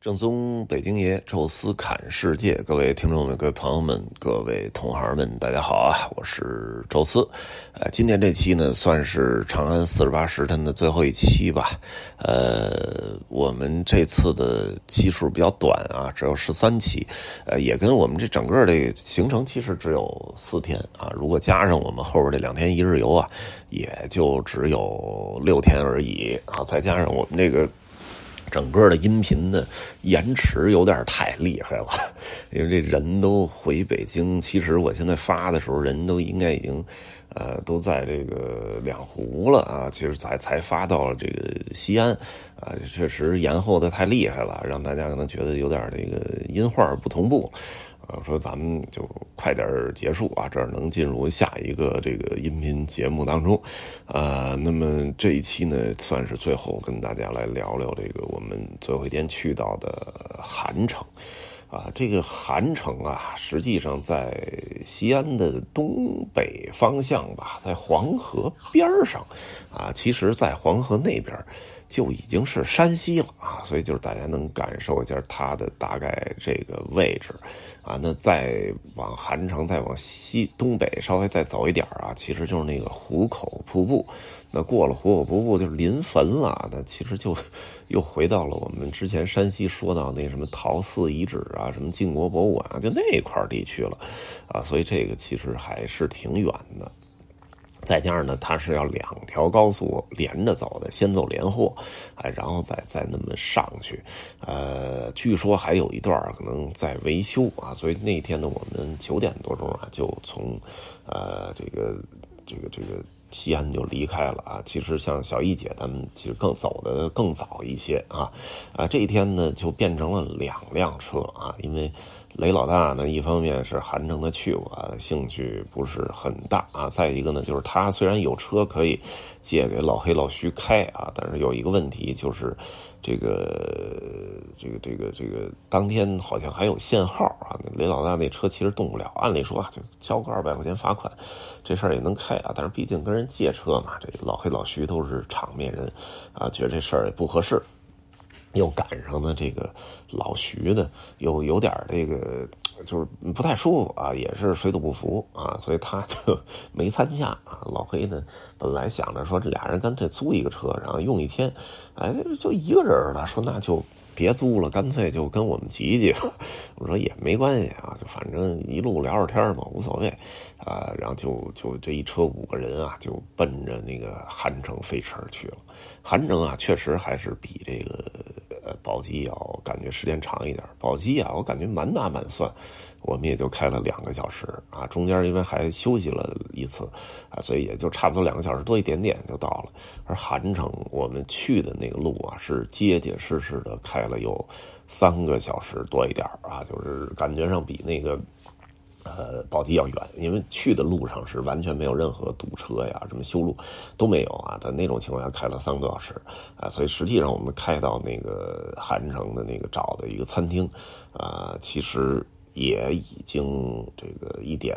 正宗北京爷，宙斯侃世界，各位听众们、各位朋友们、各位同行们，大家好啊！我是宙斯。呃，今天这期呢，算是《长安四十八时辰》的最后一期吧。呃，我们这次的期数比较短啊，只有十三期。呃，也跟我们这整个这行程其实只有四天啊。如果加上我们后边这两天一日游啊，也就只有六天而已啊。再加上我们这个。整个的音频的延迟有点太厉害了，因为这人都回北京。其实我现在发的时候，人都应该已经，呃，都在这个两湖了啊。其实才才发到这个西安，啊，确实延后的太厉害了，让大家可能觉得有点这个音画不同步。我说咱们就快点结束啊，这儿能进入下一个这个音频节目当中，啊，那么这一期呢，算是最后跟大家来聊聊这个我们最后一天去到的韩城，啊，这个韩城啊，实际上在西安的东北方向吧，在黄河边上，啊，其实，在黄河那边。就已经是山西了。啊，所以就是大家能感受一下它的大概这个位置，啊，那再往韩城再往西东北稍微再走一点啊，其实就是那个壶口瀑布，那过了壶口瀑布就是临汾了，那其实就又回到了我们之前山西说到那什么陶寺遗址啊，什么晋国博物馆啊，就那块地区了，啊，所以这个其实还是挺远的。再加上呢，它是要两条高速连着走的，先走连霍，哎，然后再再那么上去，呃，据说还有一段可能在维修啊，所以那天呢，我们九点多钟啊，就从，呃，这个这个这个西安就离开了啊。其实像小易姐他们其实更走的更早一些啊，啊，这一天呢就变成了两辆车啊，因为。雷老大呢，一方面是韩城的去过，兴趣不是很大啊。再一个呢，就是他虽然有车可以借给老黑老徐开啊，但是有一个问题就是，这个这个这个这个当天好像还有限号啊。雷老大那车其实动不了，按理说啊，就交个二百块钱罚款，这事儿也能开啊。但是毕竟跟人借车嘛，这老黑老徐都是场面人啊，觉得这事儿也不合适。又赶上了这个老徐呢，又有点这个就是不太舒服啊，也是水土不服啊，所以他就 没参加啊。老黑呢，本来想着说这俩人干脆租一个车，然后用一天，哎，就一个人了，说那就别租了，干脆就跟我们挤一挤。我说也没关系啊，就反正一路聊着天嘛，无所谓啊。然后就就这一车五个人啊，就奔着那个韩城飞驰去了。韩城啊，确实还是比这个。呃，宝鸡要感觉时间长一点。宝鸡啊，我感觉满打满算，我们也就开了两个小时啊。中间因为还休息了一次啊，所以也就差不多两个小时多一点点就到了。而韩城我们去的那个路啊，是结结实实的开了有三个小时多一点啊，就是感觉上比那个。呃，宝鸡要远，因为去的路上是完全没有任何堵车呀，什么修路都没有啊。在那种情况下开了三个多小时啊，所以实际上我们开到那个韩城的那个找的一个餐厅啊，其实也已经这个一点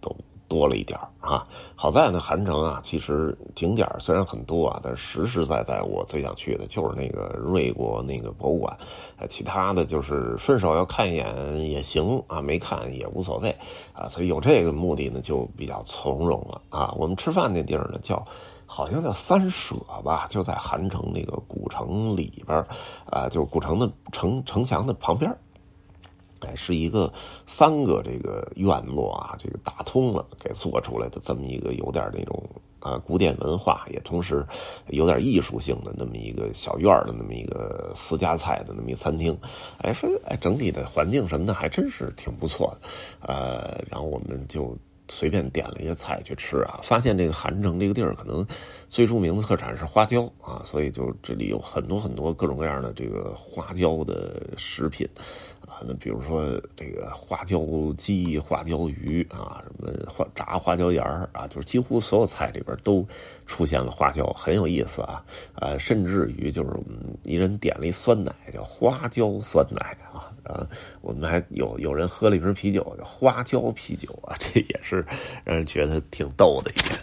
都。多了一点啊，好在呢，韩城啊，其实景点虽然很多啊，但是实实在在我最想去的就是那个瑞国那个博物馆，其他的就是顺手要看一眼也行啊，没看也无所谓啊，所以有这个目的呢，就比较从容了啊。我们吃饭那地儿呢，叫好像叫三舍吧，就在韩城那个古城里边啊，就古城的城城墙的旁边哎，是一个三个这个院落啊，这个打通了给做出来的这么一个有点那种啊古典文化，也同时有点艺术性的那么一个小院的那么一个私家菜的那么一餐厅。哎，说哎，整体的环境什么的还真是挺不错的。呃，然后我们就随便点了一些菜去吃啊，发现这个韩城这个地儿可能最著名的特产是花椒啊，所以就这里有很多很多各种各样的这个花椒的食品。啊，那比如说这个花椒鸡、花椒鱼啊，什么花炸花椒盐儿啊，就是几乎所有菜里边都出现了花椒，很有意思啊。呃，甚至于就是一人点了一酸奶，叫花椒酸奶啊。啊，我们还有有人喝了一瓶啤酒，叫花椒啤酒啊，这也是让人觉得挺逗的一点。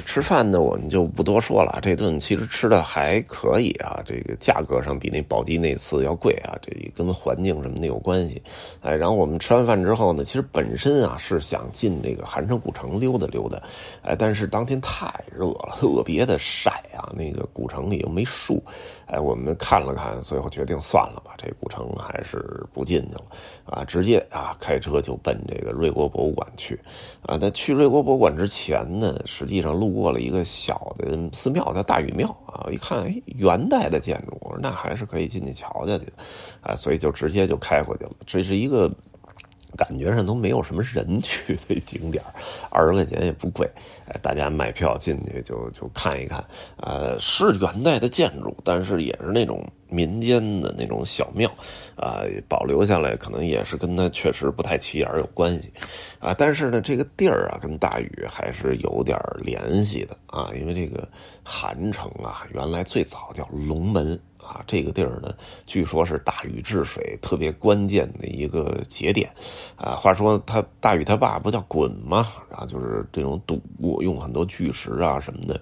吃饭呢，我们就不多说了。这顿其实吃的还可以啊，这个价格上比那宝鸡那次要贵啊，这跟环境什么的有关系。哎，然后我们吃完饭之后呢，其实本身啊是想进这个韩城古城溜达溜达，哎，但是当天太热了，特别的晒啊，那个古城里又没树，哎，我们看了看，最后决定算了吧，这古城还是不进去了啊，直接啊开车就奔这个瑞国博物馆去啊。在去瑞国博物馆之前呢，实际上路过了一个小的寺庙，叫大禹庙啊。我一看，哎，元代的建筑，我说那还是可以进去瞧瞧去，啊，所以就直接就开过去了。这是一个。感觉上都没有什么人去的景点二十块钱也不贵，哎，大家买票进去就就看一看，呃，是元代的建筑，但是也是那种民间的那种小庙，啊，保留下来可能也是跟它确实不太起眼有关系，啊，但是呢，这个地儿啊跟大禹还是有点联系的啊，因为这个韩城啊原来最早叫龙门。啊，这个地儿呢，据说是大禹治水特别关键的一个节点，啊，话说他大禹他爸不叫鲧吗？然啊，就是这种堵，用很多巨石啊什么的，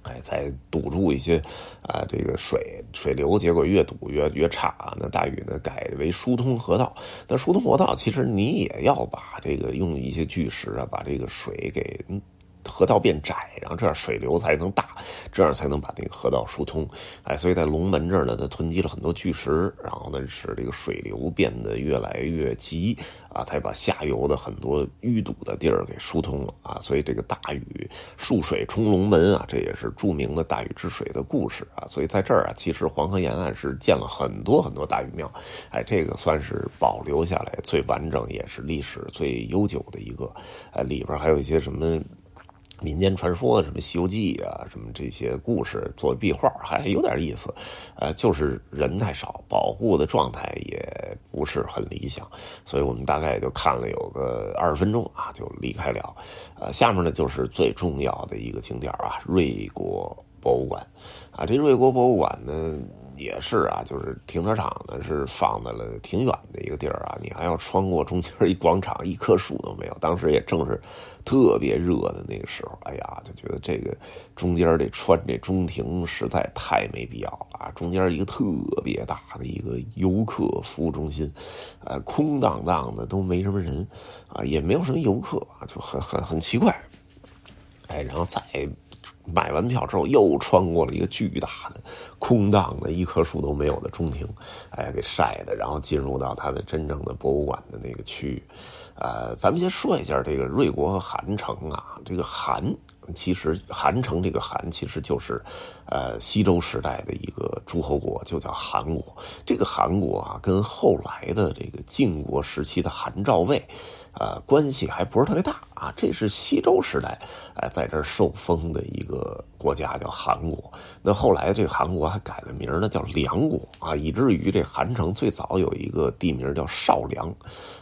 哎，才堵住一些啊这个水水流，结果越堵越越差。那大禹呢改为疏通河道，那疏通河道其实你也要把这个用一些巨石啊，把这个水给。河道变窄，然后这样水流才能大，这样才能把那个河道疏通。哎，所以在龙门这儿呢，它囤积了很多巨石，然后呢使这个水流变得越来越急啊，才把下游的很多淤堵的地儿给疏通了啊。所以这个大禹束水冲龙门啊，这也是著名的大禹治水的故事啊。所以在这儿啊，其实黄河沿岸是建了很多很多大禹庙，哎，这个算是保留下来最完整也是历史最悠久的一个。哎，里边还有一些什么。民间传说什么《西游记》啊，什么这些故事做壁画还有点意思，呃，就是人太少，保护的状态也不是很理想，所以我们大概也就看了有个二十分钟啊，就离开了。呃，下面呢就是最重要的一个景点啊，瑞国博物馆。啊，这瑞国博物馆呢。也是啊，就是停车场呢是放在了挺远的一个地儿啊，你还要穿过中间一广场，一棵树都没有。当时也正是特别热的那个时候，哎呀，就觉得这个中间这穿这中庭实在太没必要了啊！中间一个特别大的一个游客服务中心，呃，空荡荡的都没什么人啊，也没有什么游客啊，就很很很奇怪。哎，然后再。买完票之后，又穿过了一个巨大的、空荡的、一棵树都没有的中庭，哎，给晒的，然后进入到它的真正的博物馆的那个区域。呃，咱们先说一下这个瑞国和韩城啊，这个韩其实韩城这个韩其实就是，呃，西周时代的一个诸侯国，就叫韩国。这个韩国啊，跟后来的这个晋国时期的韩赵魏。呃，关系还不是特别大啊。这是西周时代，哎，在这儿受封的一个国家叫韩国。那后来这个韩国还改了名呢，叫梁国啊，以至于这韩城最早有一个地名叫少梁，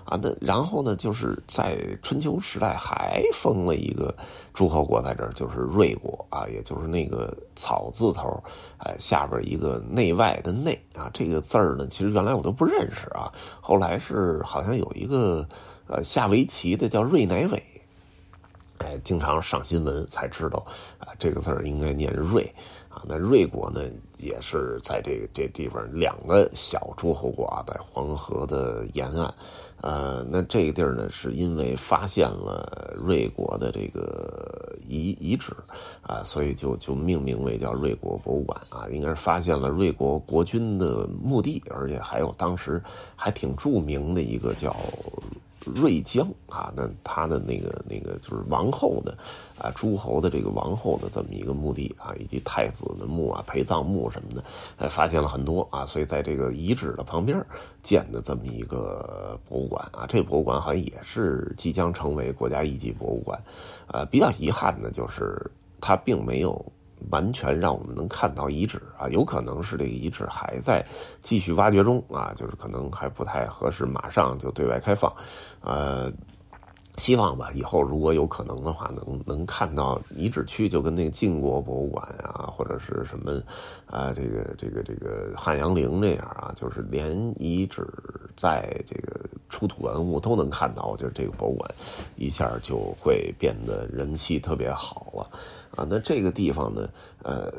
啊，那然后呢，就是在春秋时代还封了一个诸侯国在这儿，就是瑞国啊，也就是那个草字头，哎，下边一个内外的内啊，这个字儿呢，其实原来我都不认识啊，后来是好像有一个。呃，下围棋的叫瑞乃伟，哎，经常上新闻才知道，啊，这个字儿应该念瑞，啊，那瑞国呢，也是在这这地方两个小诸侯国啊，在黄河的沿岸，呃，那这个地儿呢，是因为发现了瑞国的这个遗遗址，啊，所以就就命名为叫瑞国博物馆啊，应该是发现了瑞国国君的墓地，而且还有当时还挺著名的一个叫。瑞江啊，那他的那个那个就是王后的啊，诸侯的这个王后的这么一个墓地啊，以及太子的墓啊、陪葬墓什么的，哎，发现了很多啊，所以在这个遗址的旁边建的这么一个博物馆啊，这个博物馆好像也是即将成为国家一级博物馆，呃，比较遗憾的就是它并没有。完全让我们能看到遗址啊，有可能是这个遗址还在继续挖掘中啊，就是可能还不太合适，马上就对外开放。呃，希望吧，以后如果有可能的话，能能看到遗址区，就跟那个晋国博物馆啊，或者是什么啊，这个这个这个汉阳陵这样啊，就是连遗址在这个。出土文物都能看到，就是这个博物馆一下就会变得人气特别好了啊。那这个地方呢，呃，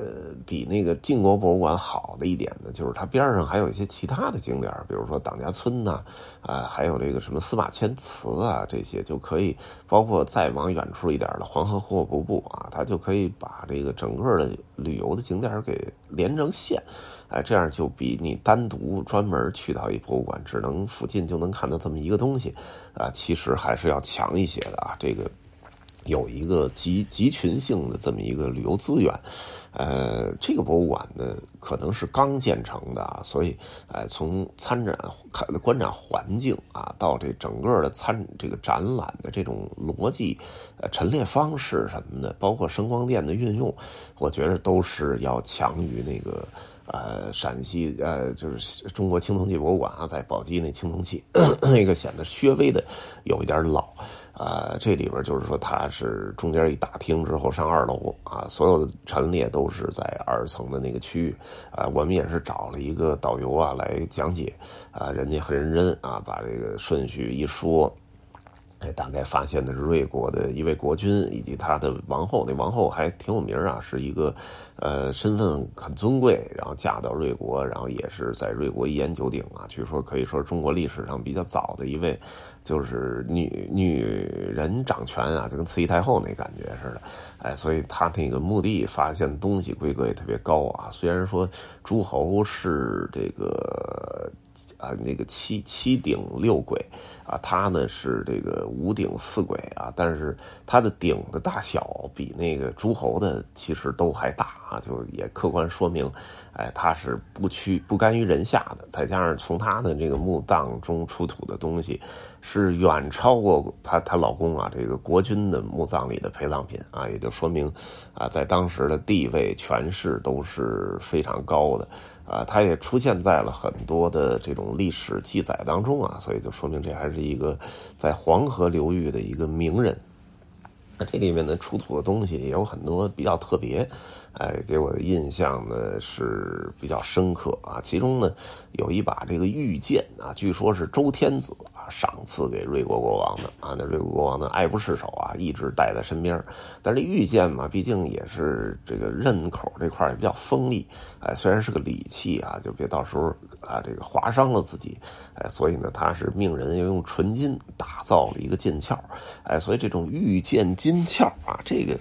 比那个晋国博物馆好的一点呢，就是它边上还有一些其他的景点，比如说党家村呐，啊，还有这个什么司马迁祠啊，这些就可以，包括再往远处一点的黄河户部部啊，它就可以把这个整个的旅游的景点给连成线。哎，这样就比你单独专门去到一博物馆，只能附近就能看到这么一个东西，啊，其实还是要强一些的啊。这个有一个集集群性的这么一个旅游资源，呃，这个博物馆呢可能是刚建成的，所以，哎，从参展看观展环境啊，到这整个的参这个展览的这种逻辑、呃陈列方式什么的，包括声光电的运用，我觉得都是要强于那个。呃，陕西呃，就是中国青铜器博物馆啊，在宝鸡那青铜器，那个显得略微的有一点老。啊，这里边就是说，它是中间一大厅之后上二楼啊，所有的陈列都是在二层的那个区域啊。我们也是找了一个导游啊来讲解啊，人家很认真啊，把这个顺序一说。哎，大概发现的是瑞国的一位国君以及他的王后，那王后还挺有名啊，是一个，呃，身份很尊贵，然后嫁到瑞国，然后也是在瑞国一言九鼎啊。据说可以说中国历史上比较早的一位，就是女女人掌权啊，就跟慈禧太后那感觉似的。哎，所以他那个墓地发现东西规格也特别高啊。虽然说诸侯是这个。啊，那个七七顶六轨，啊，它呢是这个五顶四轨啊，但是它的顶的大小比那个诸侯的其实都还大啊，就也客观说明，哎，它是不屈不甘于人下的。再加上从它的这个墓葬中出土的东西，是远超过她她老公啊这个国君的墓葬里的陪葬品啊，也就说明啊，在当时的地位权势都是非常高的。啊，它也出现在了很多的这种历史记载当中啊，所以就说明这还是一个在黄河流域的一个名人。那这里面呢出土的东西也有很多比较特别，哎，给我的印象呢是比较深刻啊。其中呢有一把这个玉剑啊，据说是周天子赏赐给瑞国国王的啊。那瑞国国王呢爱不释手啊，一直带在身边。但是玉剑嘛，毕竟也是这个刃口这块也比较锋利，哎，虽然是个礼器啊，就别到时候啊这个划伤了自己，哎，所以呢，他是命人要用纯金打造了一个剑鞘，哎，所以这种玉剑剑。金鞘啊，这个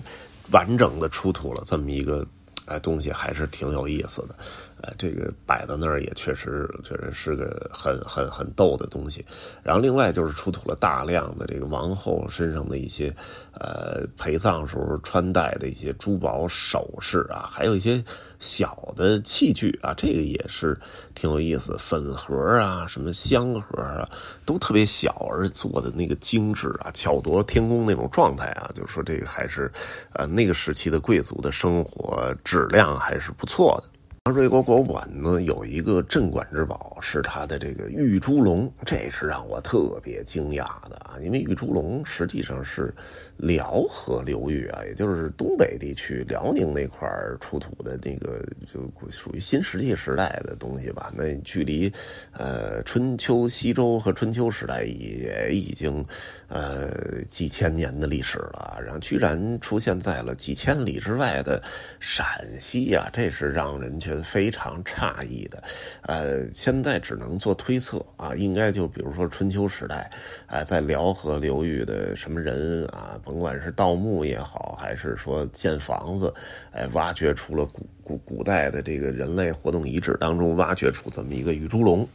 完整的出土了这么一个哎东西，还是挺有意思的。呃，这个摆在那儿也确实确实是个很很很逗的东西。然后另外就是出土了大量的这个王后身上的一些呃陪葬时候穿戴的一些珠宝首饰啊，还有一些小的器具啊，这个也是挺有意思。粉盒啊，什么香盒啊，都特别小而做的那个精致啊，巧夺天工那种状态啊，就是说这个还是呃那个时期的贵族的生活质量还是不错的。瑞国国物馆呢有一个镇馆之宝，是它的这个玉猪龙，这是让我特别惊讶的啊！因为玉猪龙实际上是辽河流域啊，也就是东北地区辽宁那块出土的那个，就属于新石器时代的东西吧。那距离呃春秋西周和春秋时代也已经呃几千年的历史了，然后居然出现在了几千里之外的陕西啊，这是让人觉。非常诧异的，呃，现在只能做推测啊，应该就比如说春秋时代，啊，在辽河流域的什么人啊，甭管是盗墓也好，还是说建房子，哎，挖掘出了古古古代的这个人类活动遗址当中挖掘出这么一个玉猪龙，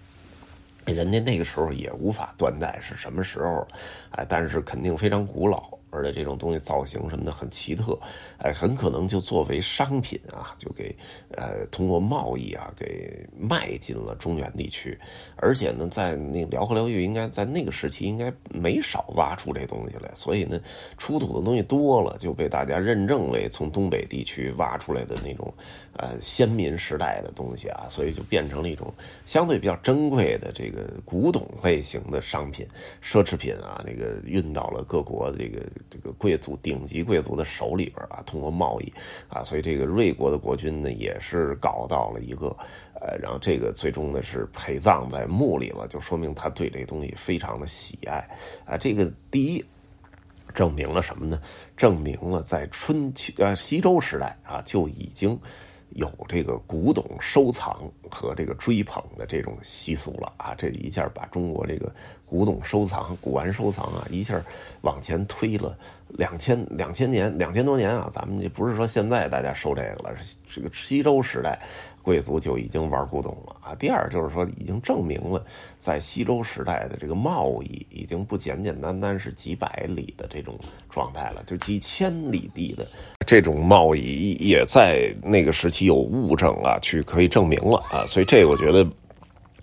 人家那个时候也无法断代是什么时候，哎，但是肯定非常古老。而且这种东西造型什么的很奇特，哎，很可能就作为商品啊，就给呃通过贸易啊给卖进了中原地区。而且呢，在那辽河流域，应该在那个时期应该没少挖出这东西来，所以呢，出土的东西多了，就被大家认证为从东北地区挖出来的那种呃先民时代的东西啊，所以就变成了一种相对比较珍贵的这个古董类型的商品、奢侈品啊，那个运到了各国这个。这个贵族顶级贵族的手里边啊，通过贸易啊，所以这个瑞国的国君呢，也是搞到了一个呃，然后这个最终呢是陪葬在墓里了，就说明他对这东西非常的喜爱啊。这个第一证明了什么呢？证明了在春秋呃西周时代啊就已经。有这个古董收藏和这个追捧的这种习俗了啊！这一下把中国这个古董收藏、古玩收藏啊，一下往前推了两千两千年、两千多年啊！咱们也不是说现在大家收这个了，是这个西周时代。贵族就已经玩古董了啊！第二就是说，已经证明了，在西周时代的这个贸易已经不简简单单是几百里的这种状态了，就几千里地的这种贸易，也在那个时期有物证啊，去可以证明了啊！所以这我觉得。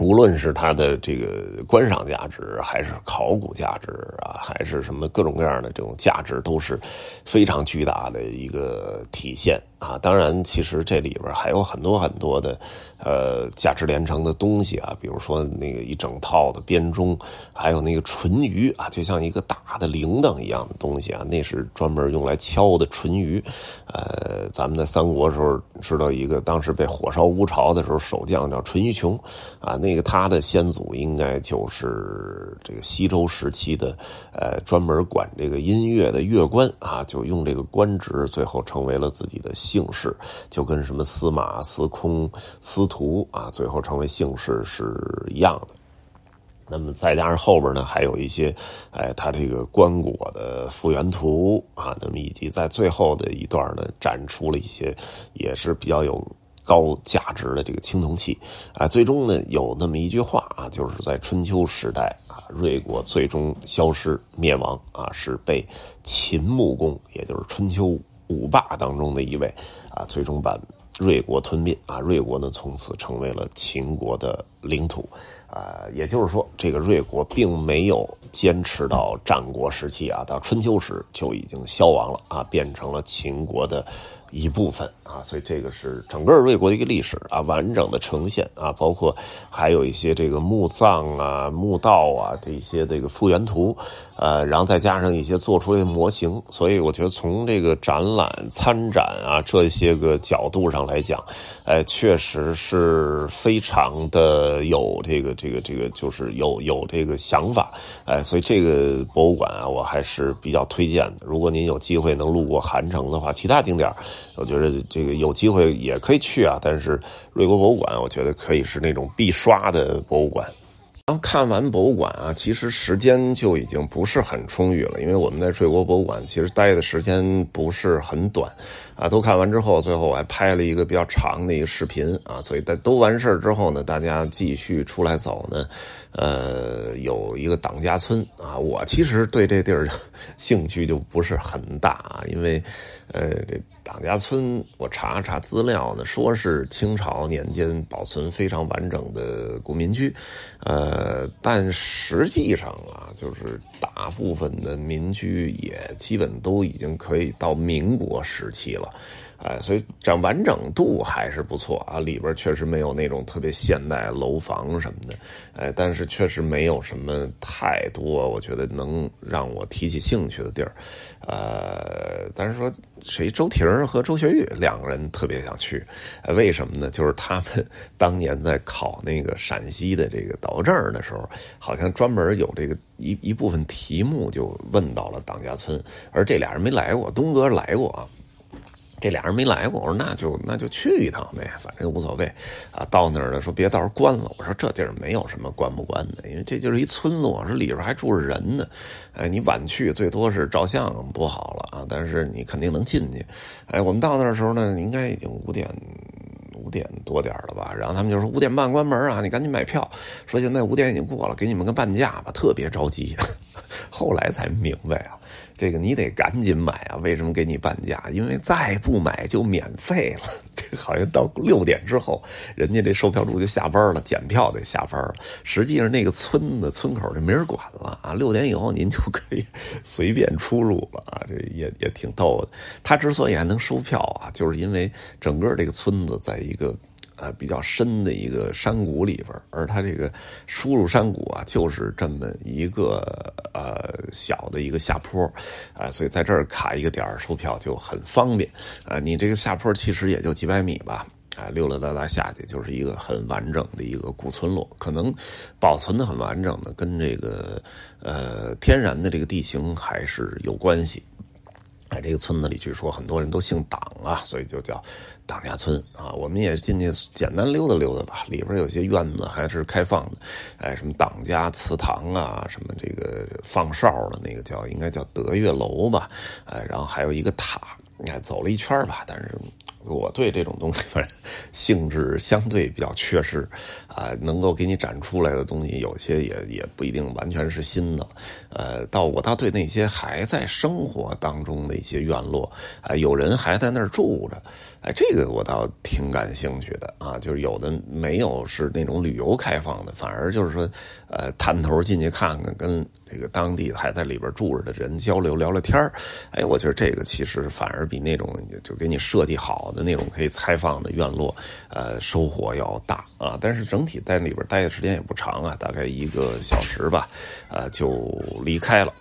无论是它的这个观赏价值，还是考古价值啊，还是什么各种各样的这种价值，都是非常巨大的一个体现啊。当然，其实这里边还有很多很多的。呃，价值连城的东西啊，比如说那个一整套的编钟，还有那个淳盂啊，就像一个大的铃铛一样的东西啊，那是专门用来敲的淳盂。呃，咱们在三国时候知道一个，当时被火烧乌巢的时候，守将叫淳于琼啊，那个他的先祖应该就是这个西周时期的，呃，专门管这个音乐的乐官啊，就用这个官职，最后成为了自己的姓氏，就跟什么司马、司空、司。徒啊，最后成为姓氏是一样的。那么再加上后边呢，还有一些，哎，他这个棺椁的复原图啊，那么以及在最后的一段呢，展出了一些也是比较有高价值的这个青铜器啊。最终呢，有那么一句话啊，就是在春秋时代啊，瑞国最终消失灭亡啊，是被秦穆公，也就是春秋五霸当中的一位啊，最终把。瑞国吞并啊，瑞国呢从此成为了秦国的领土，啊，也就是说，这个瑞国并没有坚持到战国时期啊，到春秋时就已经消亡了啊，变成了秦国的。一部分啊，所以这个是整个瑞国的一个历史啊，完整的呈现啊，包括还有一些这个墓葬啊、墓道啊这些这个复原图，呃，然后再加上一些做出来的模型，所以我觉得从这个展览参展啊这些个角度上来讲，哎，确实是非常的有这个这个这个，就是有有这个想法，哎，所以这个博物馆啊，我还是比较推荐的。如果您有机会能路过韩城的话，其他景点。我觉得这个有机会也可以去啊，但是瑞国博物馆，我觉得可以是那种必刷的博物馆。然后看完博物馆啊，其实时间就已经不是很充裕了，因为我们在瑞国博物馆其实待的时间不是很短啊。都看完之后，最后我还拍了一个比较长的一个视频啊，所以在都完事之后呢，大家继续出来走呢，呃，有一个党家村啊，我其实对这地儿 兴趣就不是很大啊，因为呃这。党家村，我查查资料呢，说是清朝年间保存非常完整的古民居，呃，但实际上啊，就是大部分的民居也基本都已经可以到民国时期了。哎，所以这样完整度还是不错啊，里边确实没有那种特别现代楼房什么的，哎，但是确实没有什么太多我觉得能让我提起兴趣的地儿，呃，但是说谁周婷和周学玉两个人特别想去，为什么呢？就是他们 当年在考那个陕西的这个导游证的时候，好像专门有这个一一部分题目就问到了党家村，而这俩人没来过，东哥来过啊。这俩人没来过，我说那就那就去一趟呗，反正无所谓，啊，到那儿了说别到时候关了，我说这地儿没有什么关不关的，因为这就是一村落，说里边还住着人呢，哎，你晚去最多是照相不好了啊，但是你肯定能进去，哎，我们到那儿的时候呢，应该已经五点五点多点了吧，然后他们就说五点半关门啊，你赶紧买票，说现在五点已经过了，给你们个半价吧，特别着急，后来才明白啊。这个你得赶紧买啊！为什么给你半价？因为再不买就免费了。这好像到六点之后，人家这售票处就下班了，检票得下班了。实际上那个村子村口就没人管了啊！六点以后您就可以 随便出入了啊！这也也挺逗的。他之所以还能收票啊，就是因为整个这个村子在一个。呃，比较深的一个山谷里边，而它这个输入山谷啊，就是这么一个呃小的一个下坡，啊，所以在这儿卡一个点儿收票就很方便，啊，你这个下坡其实也就几百米吧。啊，溜溜达达下去就是一个很完整的一个古村落，可能保存的很完整的，跟这个呃天然的这个地形还是有关系。哎，这个村子里据说很多人都姓党啊，所以就叫党家村啊。我们也进去简单溜达溜达吧，里边有些院子还是开放的。哎，什么党家祠堂啊，什么这个放哨的那个叫应该叫德月楼吧。哎，然后还有一个塔，你看走了一圈吧，但是。我对这种东西反正性质相对比较缺失，啊，能够给你展出来的东西有些也也不一定完全是新的，呃，到我倒对那些还在生活当中的一些院落，啊，有人还在那儿住着，哎，这个我倒挺感兴趣的啊，就是有的没有是那种旅游开放的，反而就是说，呃，探头进去看看，跟这个当地还在里边住着的人交流聊聊天哎，我觉得这个其实反而比那种就给你设计好。的那种可以开放的院落，呃，收获要大啊，但是整体在里边待的时间也不长啊，大概一个小时吧，呃，就离开了。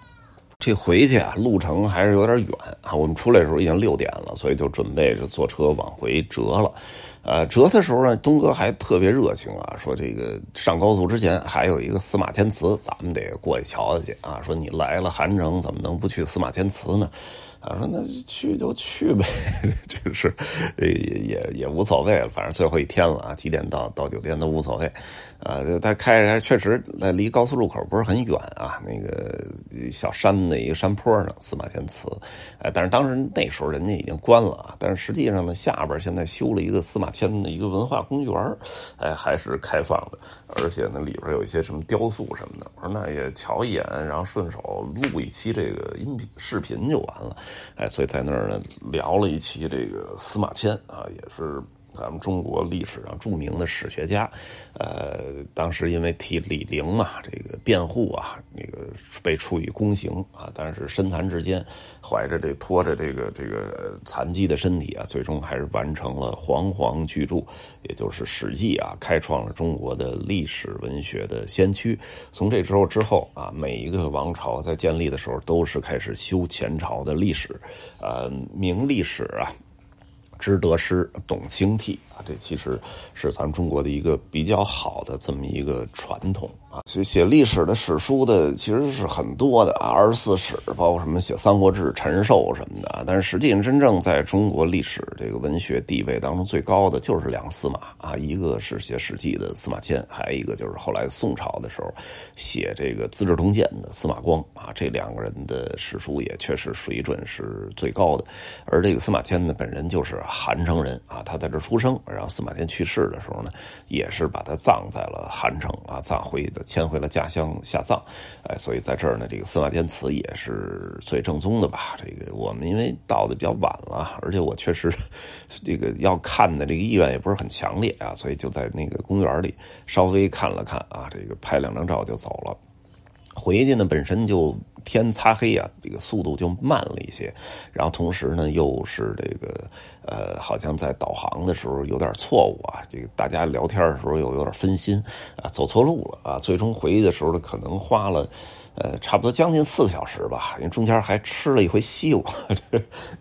这回去啊，路程还是有点远啊。我们出来的时候已经六点了，所以就准备着坐车往回折了。呃，折的时候呢，东哥还特别热情啊，说这个上高速之前还有一个司马迁祠，咱们得过去瞧瞧去啊。说你来了韩城，怎么能不去司马迁祠呢？啊，说那去就去呗，就是也也也无所谓了，反正最后一天了啊，几点到到酒店都无所谓。啊，他开着确实那离高速路口不是很远啊，那个小山的一个山坡上，司马迁祠。哎，但是当时那时候人家已经关了啊，但是实际上呢，下边现在修了一个司马迁的一个文化公园哎，还是开放的，而且呢里边有一些什么雕塑什么的。我说那也瞧一眼，然后顺手录一期这个音频视频就完了。哎，所以在那儿呢聊了一期这个司马迁啊，也是。咱们中国历史上著名的史学家，呃，当时因为替李陵嘛这个辩护啊，那个被处以宫刑啊，但是身残志坚，怀着这拖着这个这个残疾的身体啊，最终还是完成了煌煌巨著，也就是《史记》啊，开创了中国的历史文学的先驱。从这之后之后啊，每一个王朝在建立的时候都是开始修前朝的历史，呃，明历史啊。知得失，懂兴替啊，这其实是咱们中国的一个比较好的这么一个传统。啊，写写历史的史书的其实是很多的啊，二十四史，包括什么写《三国志》、陈寿什么的。但是实际上，真正在中国历史这个文学地位当中最高的就是两个司马啊，一个是写《史记》的司马迁，还有一个就是后来宋朝的时候写这个《资治通鉴》的司马光啊。这两个人的史书也确实水准是最高的。而这个司马迁呢，本人就是韩城人啊，他在这出生，然后司马迁去世的时候呢，也是把他葬在了韩城啊，葬回的。迁回了家乡下葬，哎，所以在这儿呢，这个司马迁祠也是最正宗的吧？这个我们因为到的比较晚了，而且我确实这个要看的这个意愿也不是很强烈啊，所以就在那个公园里稍微看了看啊，这个拍两张照就走了。回去呢，本身就天擦黑啊，这个速度就慢了一些，然后同时呢，又是这个呃，好像在导航的时候有点错误啊，这个大家聊天的时候又有点分心啊，走错路了啊，最终回去的时候呢，可能花了呃差不多将近四个小时吧，因为中间还吃了一回西瓜，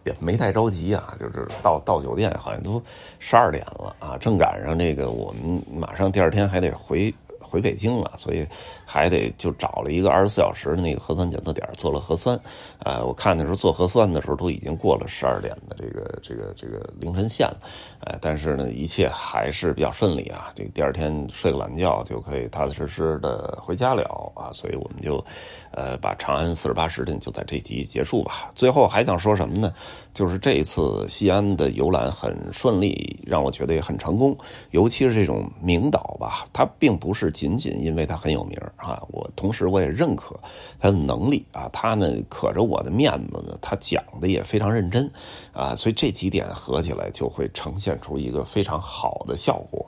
也没太着急啊，就是到到酒店好像都十二点了啊，正赶上这个我们马上第二天还得回。回北京了，所以还得就找了一个二十四小时的那个核酸检测点做了核酸。啊，我看的时候做核酸的时候都已经过了十二点的这个这个这个凌晨线了。哎，但是呢，一切还是比较顺利啊。这个第二天睡个懒觉就可以踏踏实实的回家了啊。所以我们就呃把长安四十八时辰就在这集结束吧。最后还想说什么呢？就是这一次西安的游览很顺利，让我觉得也很成功。尤其是这种名岛吧，它并不是。仅仅因为他很有名啊，我同时我也认可他的能力啊，他呢可着我的面子呢，他讲的也非常认真啊，所以这几点合起来就会呈现出一个非常好的效果。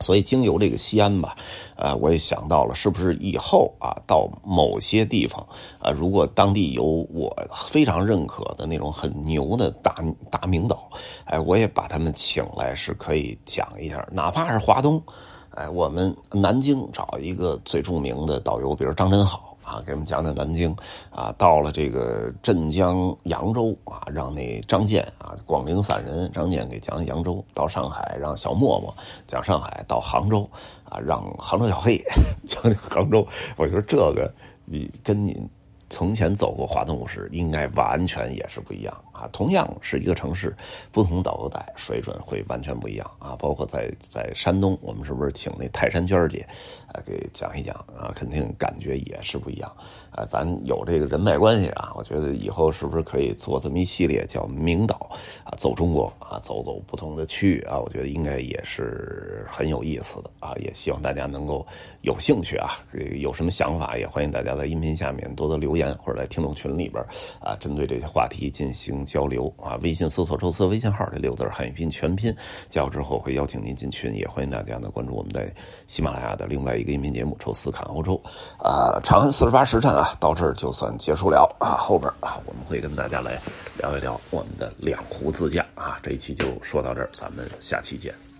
所以经由这个西安吧，啊，我也想到了，是不是以后啊，到某些地方啊，如果当地有我非常认可的那种很牛的大大名导，哎，我也把他们请来，是可以讲一下，哪怕是华东。哎，我们南京找一个最著名的导游，比如张真好，啊，给我们讲讲南京啊。到了这个镇江、扬州啊，让那张健啊，广陵散人张健给讲扬州。到上海，让小沫沫讲上海。到杭州啊，让杭州小黑 讲讲杭州。我觉得这个你跟你从前走过华东五十，应该完全也是不一样。啊，同样是一个城市，不同导游带水准会完全不一样啊。包括在在山东，我们是不是请那泰山娟姐啊给讲一讲啊？肯定感觉也是不一样啊。咱有这个人脉关系啊，我觉得以后是不是可以做这么一系列叫“名导”啊，走中国啊，走走不同的区域啊？我觉得应该也是很有意思的啊。也希望大家能够有兴趣啊，有什么想法也欢迎大家在音频下面多多留言，或者在听众群里边啊，针对这些话题进行。交流啊！微信搜索“周四”微信号这六字汉语拼全拼，加入之后会邀请您进群，也欢迎大家呢关注我们在喜马拉雅的另外一个音频节目《周四看欧洲》啊！长安四十八时辰啊，到这儿就算结束了啊！后边啊，我们会跟大家来聊一聊我们的两湖自驾啊！这一期就说到这儿，咱们下期见。